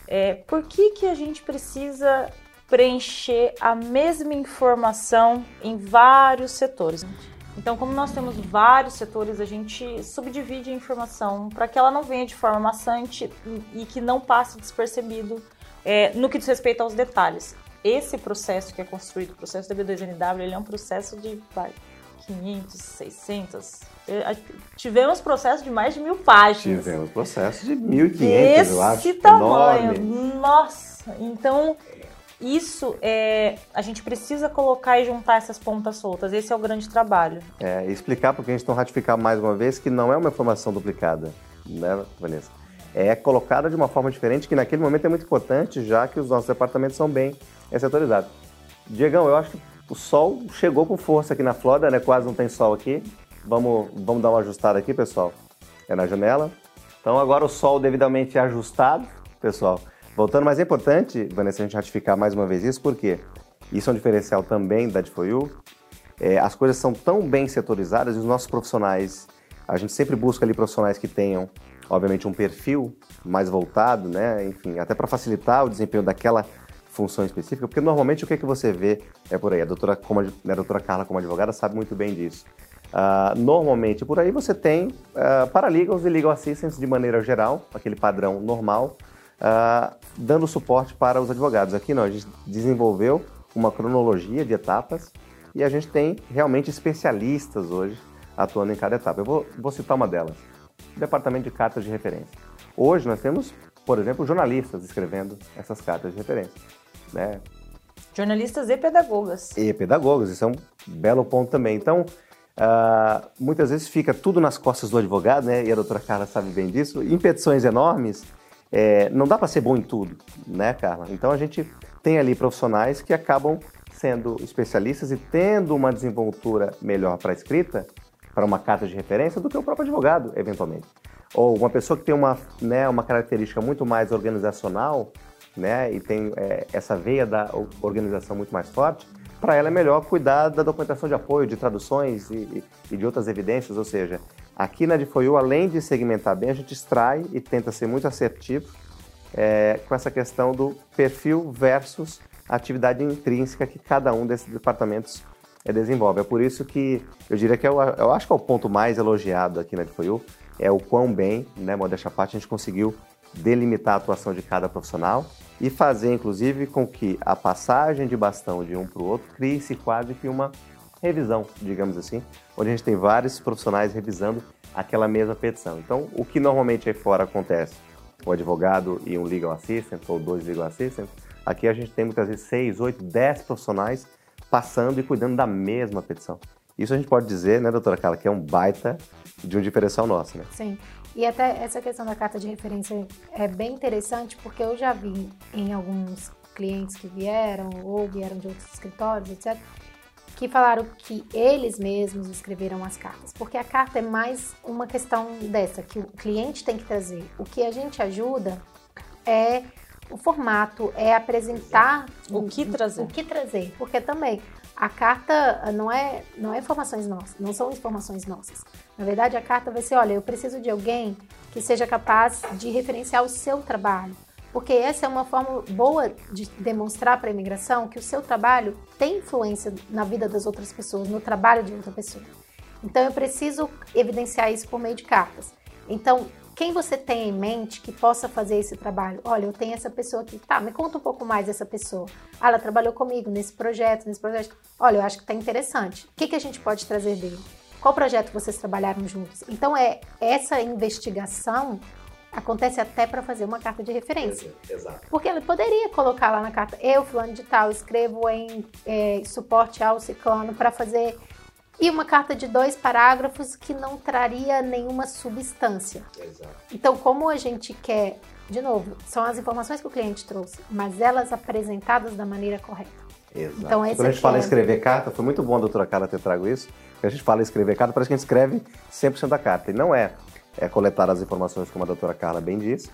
É, por que, que a gente precisa preencher a mesma informação em vários setores? Então, como nós temos vários setores, a gente subdivide a informação para que ela não venha de forma maçante e que não passe despercebido é, no que diz respeito aos detalhes. Esse processo que é construído, o processo da B2NW, ele é um processo de vai, 500, 600. Tivemos processo de mais de mil páginas. Tivemos processo de 1.500, eu acho. Esse tamanho. Enorme. Nossa! Então, isso é. A gente precisa colocar e juntar essas pontas soltas. Esse é o grande trabalho. É, explicar para o cliente não ratificar mais uma vez que não é uma informação duplicada, né, Vanessa? É colocada de uma forma diferente, que naquele momento é muito importante, já que os nossos departamentos são bem setorizados. Diegão, eu acho que o sol chegou com força aqui na Flórida, né? Quase não tem sol aqui. Vamos, vamos dar uma ajustada aqui, pessoal. É na janela. Então agora o sol devidamente ajustado, pessoal. Voltando, mas é importante, Vanessa, a gente ratificar mais uma vez isso, porque isso é um diferencial também da DFOU. É, as coisas são tão bem setorizadas e os nossos profissionais, a gente sempre busca ali profissionais que tenham, obviamente, um perfil mais voltado, né? Enfim, até para facilitar o desempenho daquela função específica, porque normalmente o que, é que você vê é por aí. A doutora, como né, a doutora Carla, como advogada, sabe muito bem disso. Uh, normalmente por aí você tem uh, paralegals e legal assistants de maneira geral, aquele padrão normal, uh, dando suporte para os advogados. Aqui não, a gente desenvolveu uma cronologia de etapas e a gente tem realmente especialistas hoje atuando em cada etapa. Eu vou, vou citar uma delas: o Departamento de Cartas de Referência. Hoje nós temos, por exemplo, jornalistas escrevendo essas cartas de referência. Né? Jornalistas e pedagogas. E pedagogas, isso é um belo ponto também. Então, Uh, muitas vezes fica tudo nas costas do advogado, né? E a doutora Carla sabe bem disso. Em petições enormes, é, não dá para ser bom em tudo, né, Carla? Então a gente tem ali profissionais que acabam sendo especialistas e tendo uma desenvoltura melhor para a escrita, para uma carta de referência, do que o próprio advogado, eventualmente. Ou uma pessoa que tem uma, né, uma característica muito mais organizacional, né, e tem é, essa veia da organização muito mais forte, para ela é melhor cuidar da documentação de apoio, de traduções e, e de outras evidências, ou seja, aqui na DFOIU, além de segmentar bem, a gente extrai e tenta ser muito assertivo é, com essa questão do perfil versus atividade intrínseca que cada um desses departamentos é, desenvolve. É por isso que eu diria que eu, é eu acho que é o ponto mais elogiado aqui na DFOIU, é o quão bem, né, modéstia à parte, a gente conseguiu delimitar a atuação de cada profissional e fazer, inclusive, com que a passagem de bastão de um para o outro crie-se quase que uma revisão, digamos assim, onde a gente tem vários profissionais revisando aquela mesma petição. Então, o que normalmente aí fora acontece, o advogado e um legal assistant, ou dois legal assistants, aqui a gente tem muitas vezes seis, oito, dez profissionais passando e cuidando da mesma petição. Isso a gente pode dizer, né, doutora Carla, que é um baita de um diferencial nosso, né? Sim. E até essa questão da carta de referência é bem interessante porque eu já vi em alguns clientes que vieram ou vieram de outros escritórios, etc., que falaram que eles mesmos escreveram as cartas, porque a carta é mais uma questão dessa, que o cliente tem que trazer. O que a gente ajuda é o formato, é apresentar o que trazer. O que trazer, porque também a carta não é, não é informações nossas, não são informações nossas. Na verdade, a carta vai ser, olha, eu preciso de alguém que seja capaz de referenciar o seu trabalho. Porque essa é uma forma boa de demonstrar para a imigração que o seu trabalho tem influência na vida das outras pessoas, no trabalho de outra pessoa. Então eu preciso evidenciar isso por meio de cartas. Então, quem você tem em mente que possa fazer esse trabalho? Olha, eu tenho essa pessoa aqui. Tá, me conta um pouco mais dessa pessoa. Ah, ela trabalhou comigo nesse projeto, nesse projeto. Olha, eu acho que tá interessante. O que, que a gente pode trazer dele? Qual projeto vocês trabalharam juntos? Então, é essa investigação acontece até para fazer uma carta de referência. Exato. Porque ele poderia colocar lá na carta, eu, fulano de tal, escrevo em é, suporte ao ciclano para fazer e uma carta de dois parágrafos que não traria nenhuma substância. Exato. Então, como a gente quer, de novo, são as informações que o cliente trouxe, mas elas apresentadas da maneira correta. Exato. Então, Quando a gente fala em é escrever carta, foi muito bom a doutora Carla ter trago isso. a gente fala em escrever carta, parece que a gente escreve 100% da carta. E não é. É coletar as informações, como a doutora Carla bem disse.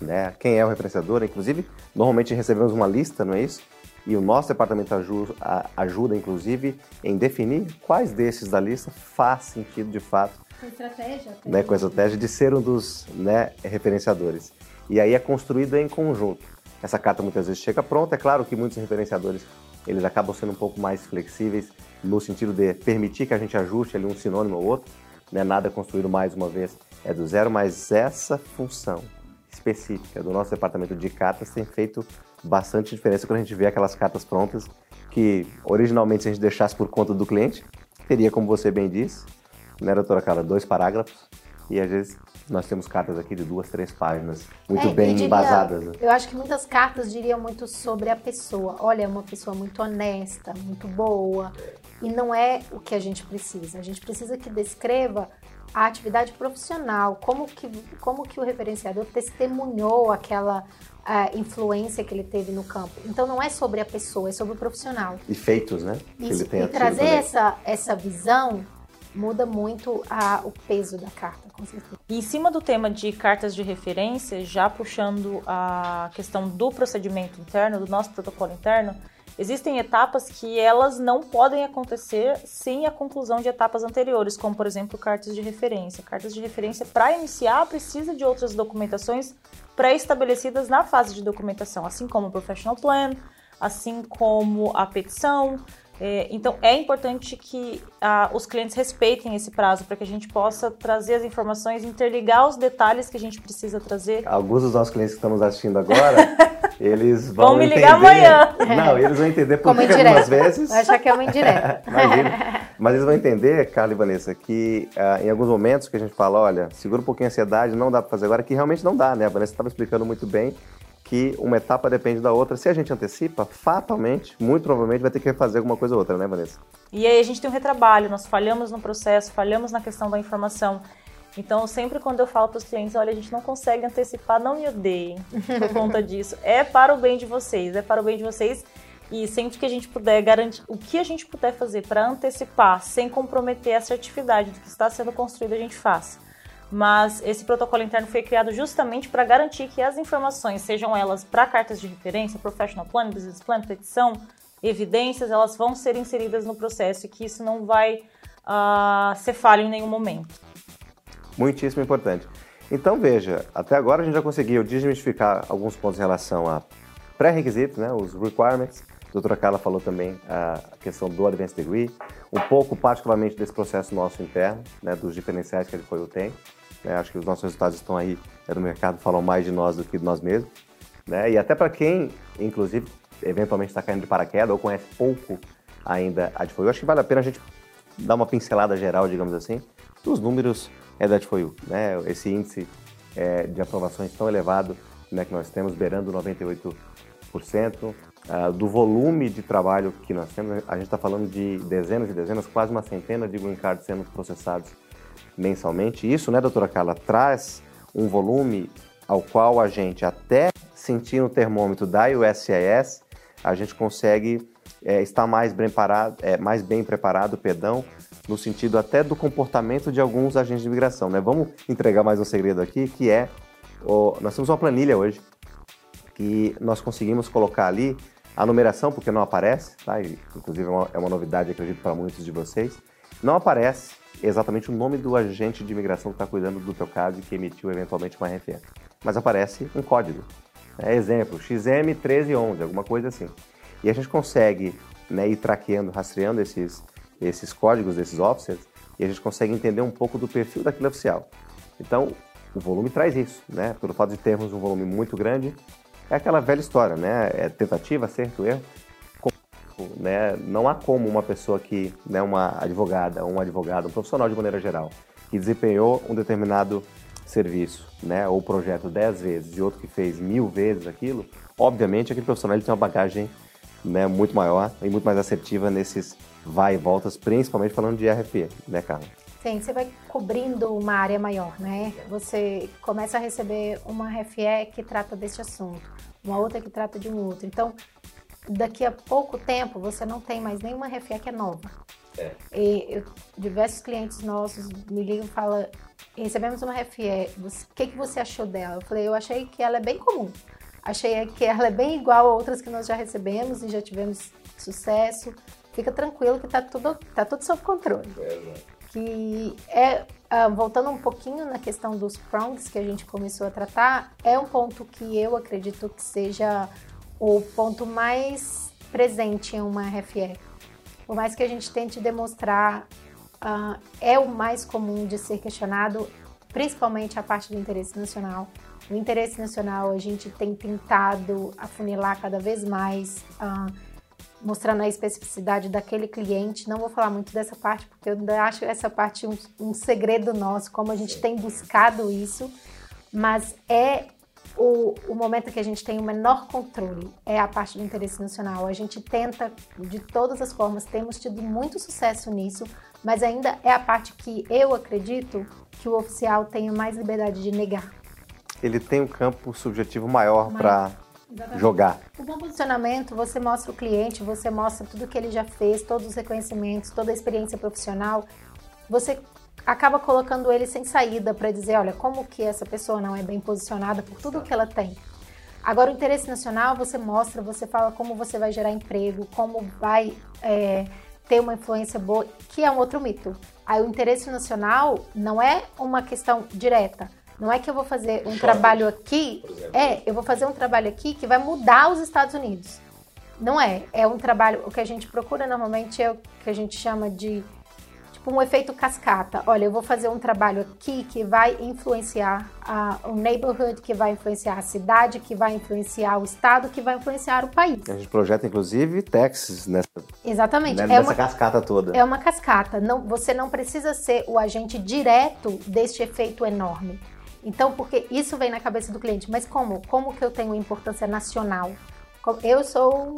Né? Quem é o referenciador, inclusive, normalmente recebemos uma lista, não é isso? E o nosso departamento ajuda, ajuda, inclusive, em definir quais desses da lista faz sentido de fato. Com estratégia. Né, com a estratégia de ser um dos né, referenciadores. E aí é construído em conjunto. Essa carta muitas vezes chega pronta. É claro que muitos referenciadores eles acabam sendo um pouco mais flexíveis no sentido de permitir que a gente ajuste ali um sinônimo ou outro. Né? Nada construído mais uma vez é do zero, mas essa função específica do nosso departamento de cartas tem feito bastante diferença quando a gente vê aquelas cartas prontas que originalmente se a gente deixasse por conta do cliente, teria, como você bem disse, né, doutora Carla, dois parágrafos e às vezes nós temos cartas aqui de duas, três páginas, muito é, bem diria, embasadas. Né? Eu acho que muitas cartas diriam muito sobre a pessoa. Olha, é uma pessoa muito honesta, muito boa. E não é o que a gente precisa. A gente precisa que descreva a atividade profissional, como que, como que o referenciador testemunhou aquela uh, influência que ele teve no campo. Então não é sobre a pessoa, é sobre o profissional. E feitos, né? Isso, e trazer essa, essa visão muda muito a, o peso da carta, com certeza. E em cima do tema de cartas de referência, já puxando a questão do procedimento interno, do nosso protocolo interno, existem etapas que elas não podem acontecer sem a conclusão de etapas anteriores, como por exemplo cartas de referência. Cartas de referência para iniciar precisa de outras documentações pré-estabelecidas na fase de documentação, assim como o professional plan, assim como a petição, é, então, é importante que ah, os clientes respeitem esse prazo para que a gente possa trazer as informações, interligar os detalhes que a gente precisa trazer. Alguns dos nossos clientes que estamos assistindo agora, [LAUGHS] eles vão, vão me entender... ligar amanhã. Não, eles vão entender por que algumas vezes... Vai achar que é uma indireta. [LAUGHS] Imagina. Mas eles vão entender, Carla e Vanessa, que ah, em alguns momentos que a gente fala, olha, segura um pouquinho a ansiedade, não dá para fazer agora, que realmente não dá, né? A Vanessa estava explicando muito bem que uma etapa depende da outra. Se a gente antecipa, fatalmente, muito provavelmente vai ter que refazer alguma coisa ou outra, né, Vanessa? E aí a gente tem um retrabalho, nós falhamos no processo, falhamos na questão da informação. Então, sempre quando eu falo para os clientes, olha, a gente não consegue antecipar, não me odeiem por [LAUGHS] conta disso. É para o bem de vocês, é para o bem de vocês. E sempre que a gente puder garantir, o que a gente puder fazer para antecipar, sem comprometer a assertividade do que está sendo construído, a gente faz mas esse protocolo interno foi criado justamente para garantir que as informações, sejam elas para cartas de referência, professional plan, business plan, petição, evidências, elas vão ser inseridas no processo e que isso não vai uh, ser falho em nenhum momento. Muitíssimo importante. Então veja, até agora a gente já conseguiu desmistificar alguns pontos em relação a pré-requisitos, né, os requirements. A doutora Carla falou também a questão do Advanced Degree, um pouco particularmente desse processo nosso interno, né, dos diferenciais que foi o tem. Né? Acho que os nossos resultados estão aí é, no mercado, falam mais de nós do que de nós mesmos. Né? E até para quem, inclusive, eventualmente está caindo de paraquedas ou conhece pouco ainda a Adfoyu, acho que vale a pena a gente dar uma pincelada geral, digamos assim, dos números é, da Adfoyu. Né? Esse índice é, de aprovações tão elevado né, que nós temos, beirando 98%. Uh, do volume de trabalho que nós temos, a gente está falando de dezenas e dezenas, quase uma centena de green cards sendo processados mensalmente. Isso, né, doutora Carla, traz um volume ao qual a gente, até sentir no termômetro da USCIS, a gente consegue é, estar mais bem, parado, é, mais bem preparado, perdão, no sentido até do comportamento de alguns agentes de imigração. Né? Vamos entregar mais um segredo aqui, que é, nós temos uma planilha hoje, que nós conseguimos colocar ali a numeração, porque não aparece, tá? E, inclusive é uma, é uma novidade, acredito, para muitos de vocês, não aparece exatamente o nome do agente de imigração que está cuidando do teu caso e que emitiu eventualmente uma RFE. Mas aparece um código. É, exemplo, XM1311, alguma coisa assim. E a gente consegue né, ir traqueando, rastreando esses, esses códigos desses officers e a gente consegue entender um pouco do perfil daquele oficial. Então, o volume traz isso, né? Pelo fato de termos um volume muito grande, é aquela velha história, né? É tentativa, acerto, erro né, não há como uma pessoa que, né, uma advogada, um advogado, um profissional de maneira geral, que desempenhou um determinado serviço, né, ou projeto dez vezes e outro que fez mil vezes aquilo, obviamente aquele profissional ele tem uma bagagem né, muito maior e muito mais assertiva nesses vai e voltas, principalmente falando de RFE, né, Carla? Sim, você vai cobrindo uma área maior, né? Você começa a receber uma RFE que trata desse assunto, uma outra que trata de um outro. Então, daqui a pouco tempo você não tem mais nenhuma refé que é nova. É. E eu, diversos clientes nossos me ligam e falam: recebemos uma refé, o que, que você achou dela? Eu falei: eu achei que ela é bem comum. Achei que ela é bem igual a outras que nós já recebemos e já tivemos sucesso. Fica tranquilo que está tudo, tá tudo sob controle. É, que é, uh, voltando um pouquinho na questão dos prongs que a gente começou a tratar, é um ponto que eu acredito que seja o ponto mais presente em uma RFE. Por mais que a gente tente demonstrar, uh, é o mais comum de ser questionado, principalmente a parte do interesse nacional. O interesse nacional a gente tem tentado afunilar cada vez mais, uh, mostrando a especificidade daquele cliente. Não vou falar muito dessa parte, porque eu ainda acho essa parte um, um segredo nosso, como a gente tem buscado isso, mas é o, o momento que a gente tem o menor controle é a parte do interesse nacional. A gente tenta, de todas as formas, temos tido muito sucesso nisso, mas ainda é a parte que eu acredito que o oficial tem mais liberdade de negar. Ele tem um campo subjetivo maior para jogar. O bom posicionamento, você mostra o cliente, você mostra tudo que ele já fez, todos os reconhecimentos, toda a experiência profissional. você acaba colocando ele sem saída para dizer, olha, como que essa pessoa não é bem posicionada por tudo que ela tem. Agora, o interesse nacional, você mostra, você fala como você vai gerar emprego, como vai é, ter uma influência boa, que é um outro mito. Aí, o interesse nacional não é uma questão direta. Não é que eu vou fazer um trabalho aqui, é, eu vou fazer um trabalho aqui que vai mudar os Estados Unidos. Não é, é um trabalho, o que a gente procura normalmente é o que a gente chama de tipo um efeito cascata. Olha, eu vou fazer um trabalho aqui que vai influenciar a, o neighborhood, que vai influenciar a cidade, que vai influenciar o estado, que vai influenciar o país. A gente projeta, inclusive, Texas nessa, Exatamente. né, é nessa uma, cascata toda. é uma cascata. Não, você não precisa ser o agente direto deste efeito enorme. Então, porque isso vem na cabeça do cliente. Mas como? Como que eu tenho importância nacional? Eu sou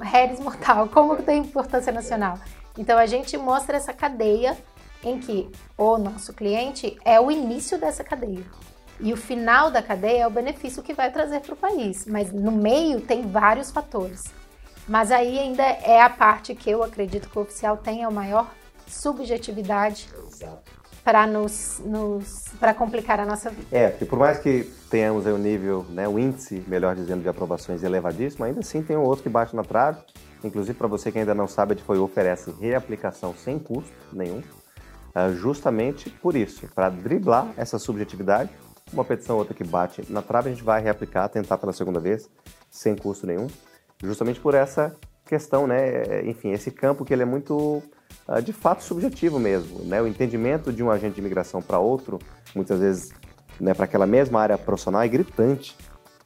Harris mortal. [LAUGHS] Como que eu tenho importância nacional? Então, a gente mostra essa cadeia em que o nosso cliente é o início dessa cadeia. E o final da cadeia é o benefício que vai trazer para o país. Mas no meio tem vários fatores. Mas aí ainda é a parte que eu acredito que o oficial tenha a maior subjetividade para nos, nos para complicar a nossa vida. É, porque por mais que tenhamos aí um nível, né, um índice, melhor dizendo, de aprovações elevadíssimo, ainda assim tem um outro que bate na trave. Inclusive, para você que ainda não sabe, a Edifoi oferece reaplicação sem custo nenhum, ah, justamente por isso, para driblar essa subjetividade. Uma petição ou outra que bate na trave, a gente vai reaplicar, tentar pela segunda vez, sem custo nenhum, justamente por essa questão, né? Enfim, esse campo que ele é muito, de fato, subjetivo mesmo, né? O entendimento de um agente de imigração para outro, muitas vezes, né, para aquela mesma área profissional, é gritante,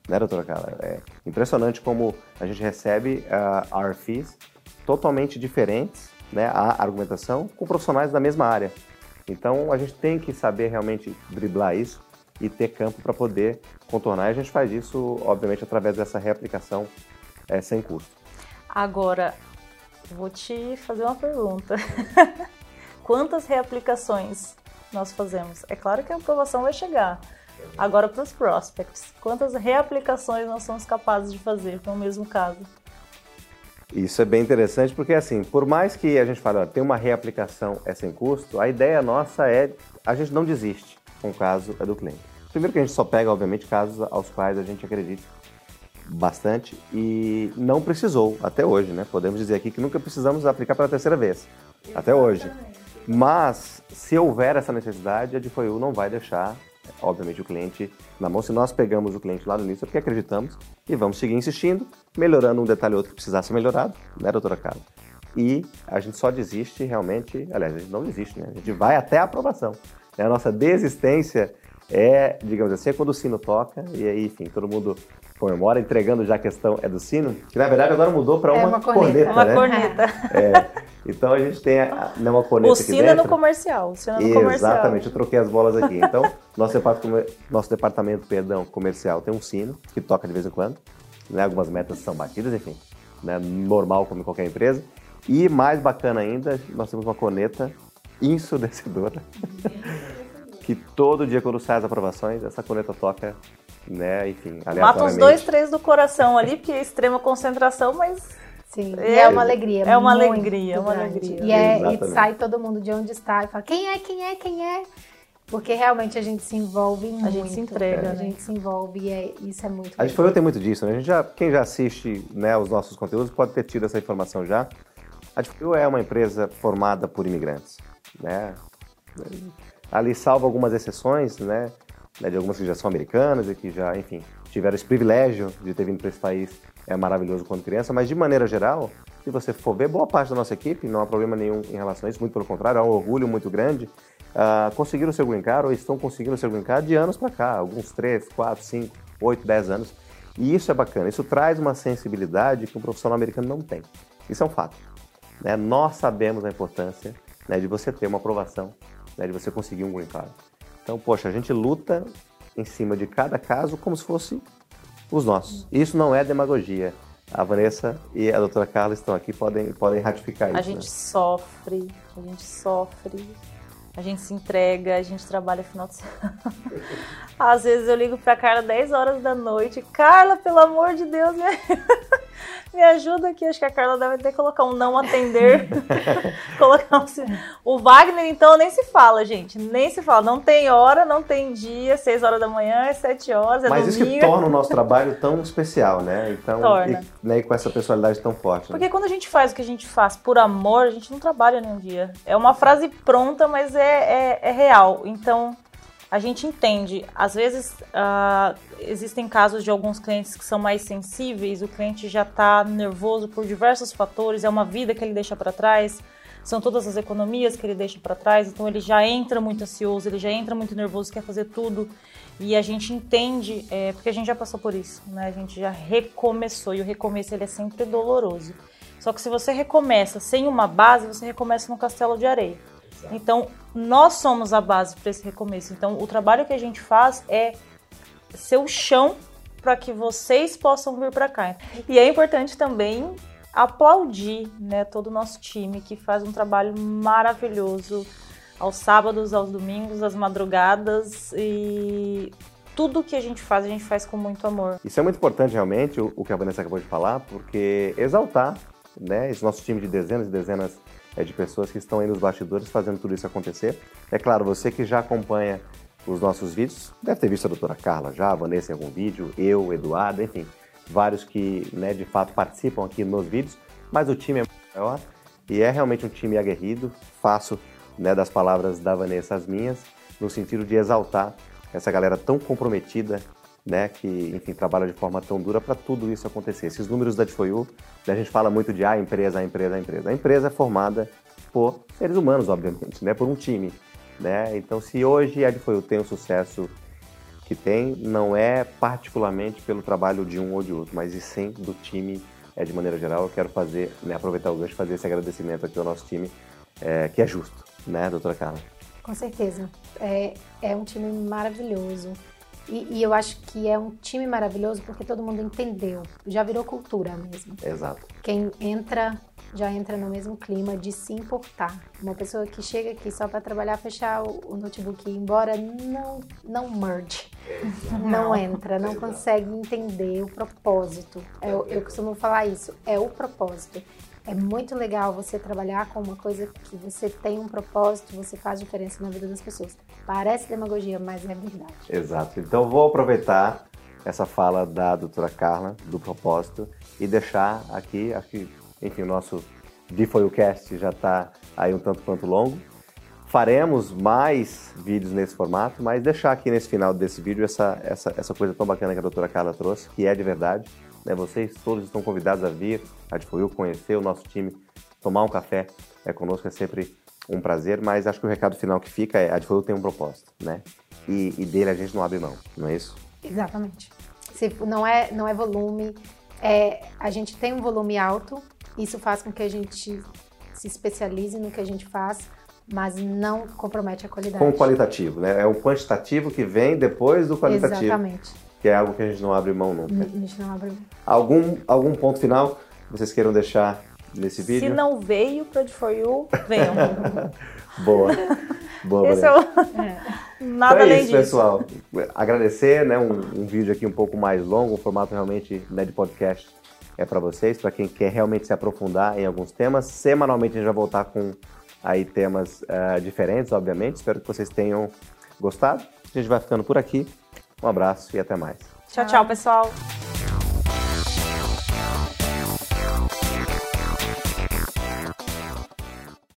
né, doutora Carla? É impressionante como a gente recebe uh, totalmente diferentes, né, a argumentação, com profissionais da mesma área. Então, a gente tem que saber realmente driblar isso e ter campo para poder contornar. E a gente faz isso, obviamente, através dessa reaplicação é, sem custo. Agora, vou te fazer uma pergunta. [LAUGHS] Quantas reaplicações nós fazemos? É claro que a aprovação vai chegar. Agora, para os prospects, quantas reaplicações nós somos capazes de fazer no mesmo caso? Isso é bem interessante porque, assim, por mais que a gente fale, ó, tem uma reaplicação é sem custo, a ideia nossa é a gente não desiste com o caso é do cliente. Primeiro que a gente só pega, obviamente, casos aos quais a gente acredita bastante e não precisou até hoje, né? Podemos dizer aqui que nunca precisamos aplicar pela terceira vez, até hoje. Mas se houver essa necessidade, a DFOU não vai deixar, obviamente, o cliente na mão. Se nós pegamos o cliente lá no início, é porque acreditamos e vamos seguir insistindo, melhorando um detalhe ou outro que precisasse ser melhorado, né, doutora Carla? E a gente só desiste realmente, aliás, a gente não desiste, né? A gente vai até a aprovação. A nossa desistência é, digamos assim, é quando o sino toca e aí, enfim, todo mundo comemora, entregando já a questão é do sino, que na verdade agora mudou para É uma, uma corneta. Uma né? corneta. É, então a gente tem a, né, uma corneta O aqui sino é dentro. no comercial. O sino é no comercial. Exatamente, eu troquei as bolas aqui. Então, [LAUGHS] nosso departamento, nosso departamento perdão, comercial tem um sino que toca de vez em quando. Né? Algumas metas são batidas, enfim, né? normal como em qualquer empresa. E mais bacana ainda, nós temos uma corneta ensurdecedora [LAUGHS] que todo dia quando sai as aprovações, essa corneta toca, né, enfim, Mata uns dois, três do coração ali, porque é extrema concentração, mas Sim, É- e é uma alegria. é uma alegria, é uma alegria. E, é, e sai todo mundo de onde está e fala: quem é, quem é, quem é? Porque realmente a gente se envolve muito. gente se entrega, A né? gente se envolve e é, isso é muito A gente foi tem muito disso, né? A gente já, quem já assiste né, os nossos conteúdos pode ter tido essa informação já. A Difio é uma empresa formada por imigrantes, né? Ali, salvo algumas exceções, né? Né, De algumas que já são americanas e que já, enfim, tiveram esse privilégio de ter vindo para esse país. É maravilhoso quando criança, mas de maneira geral, se você for ver, boa parte da nossa equipe, não há problema nenhum em relação a isso, muito pelo contrário, há um orgulho muito grande. ah, conseguiram o seu green card ou estão conseguindo o seu green card de anos para cá, alguns 3, 4, 5, 8, 10 anos. E isso é bacana, isso traz uma sensibilidade que um profissional americano não tem. Isso é um fato. né? Nós sabemos a importância né, de você ter uma aprovação, né, de você conseguir um green card. Então, poxa, a gente luta em cima de cada caso como se fosse os nossos. Isso não é demagogia. A Vanessa e a doutora Carla estão aqui, podem, podem ratificar isso. a né? gente sofre, a gente sofre, a gente se entrega, a gente trabalha final de semana. [LAUGHS] Às vezes eu ligo pra Carla 10 horas da noite. Carla, pelo amor de Deus, me... [LAUGHS] Me ajuda aqui, acho que a Carla deve até colocar um não atender. [LAUGHS] colocar um... O Wagner, então, nem se fala, gente. Nem se fala. Não tem hora, não tem dia, 6 horas da manhã, é 7 horas, é Mas domingo. isso que torna o nosso trabalho tão especial, né? Então, Torna. E, né, e com essa personalidade tão forte. né? Porque quando a gente faz o que a gente faz por amor, a gente não trabalha nenhum dia. É uma frase pronta, mas é, é, é real. Então, a gente entende. Às vezes, ah, existem casos de alguns clientes que são mais sensíveis, o cliente já está nervoso por diversos fatores, é uma vida que ele deixa para trás, são todas as economias que ele deixa para trás, então ele já entra muito ansioso, ele já entra muito nervoso, quer fazer tudo. E a gente entende, é, porque a gente já passou por isso, né? A gente já recomeçou, e o recomeço ele é sempre doloroso. Só que se você recomeça sem uma base, você recomeça no castelo de areia. Então, nós somos a base para esse recomeço. Então, o trabalho que a gente faz é ser o chão para que vocês possam vir para cá. E é importante também aplaudir, né, todo o nosso time que faz um trabalho maravilhoso aos sábados, aos domingos, às madrugadas e tudo que a gente faz, a gente faz com muito amor. Isso é muito importante realmente, o, o que a Vanessa acabou de falar, porque exaltar né, esse nosso time de dezenas e dezenas é, de pessoas que estão aí nos bastidores fazendo tudo isso acontecer. É claro, você que já acompanha os nossos vídeos, deve ter visto a doutora Carla já, a Vanessa em algum vídeo, eu, Eduardo, enfim, vários que né, de fato participam aqui nos vídeos, mas o time é maior e é realmente um time aguerrido, faço né, das palavras da Vanessa as minhas, no sentido de exaltar essa galera tão comprometida, né, que, enfim, trabalha de forma tão dura para tudo isso acontecer. Esses números da Difoyu, a gente fala muito de ah, empresa, a empresa, a empresa. A empresa é formada por seres humanos, obviamente, né, por um time, né? Então, se hoje a Difoyu tem o sucesso que tem, não é particularmente pelo trabalho de um ou de outro, mas e sim do time é, de maneira geral. Eu quero fazer, né, aproveitar o gancho fazer esse agradecimento aqui ao nosso time, é, que é justo, né, doutora Carla? Com certeza. É, é um time maravilhoso. E, e, eu acho que é um time maravilhoso porque todo mundo entendeu. Já virou cultura mesmo. Exato. Quem entra já entra no mesmo clima de se importar. Uma pessoa que chega aqui só para trabalhar, fechar o, o, notebook e ir embora, não, não merge. Não, não entra, não Exato. consegue entender o propósito. Eu, eu costumo falar isso, é o propósito. É muito legal você trabalhar com uma coisa que você tem um propósito, você faz diferença na vida das pessoas. Parece demagogia, mas é verdade. Exato. Então vou aproveitar essa fala da doutora Carla, do propósito, e deixar aqui, que, enfim, o nosso DFOIUcast já está aí um tanto quanto longo. Faremos mais vídeos nesse formato, mas deixar aqui nesse final desse vídeo essa, essa, essa coisa tão bacana que a doutora Carla trouxe, que é de verdade. Né? Vocês todos estão convidados a vir a Difoil, conhecer o nosso time, tomar um café é, conosco, é sempre um prazer, mas acho que o recado final que fica é a Difoil tem um propósito, né? E, e, dele a gente não abre mão, não é isso? Exatamente. Se não é, não é volume, é, a gente tem um volume alto, isso faz com que a gente se especialize no que a gente faz, mas não compromete a qualidade. Com o qualitativo, né? É o quantitativo que vem depois do qualitativo. Exatamente que é algo que a gente não abre mão nunca. A gente não abre mão. Algum, algum ponto final que vocês queiram deixar nesse vídeo? Se não veio para For You, venham. [LAUGHS] Boa. Boa, Esse é o... é. [LAUGHS] Nada então é além isso, disso. pessoal. Agradecer, né? Um, um, vídeo aqui um pouco mais longo, um formato realmente né, de podcast é para vocês, para quem quer realmente se aprofundar em alguns temas. Semanalmente a gente vai voltar com aí temas uh, diferentes, obviamente. Espero que vocês tenham gostado. A gente vai ficando por aqui. Um abraço e até mais. Tchau, tchau, pessoal.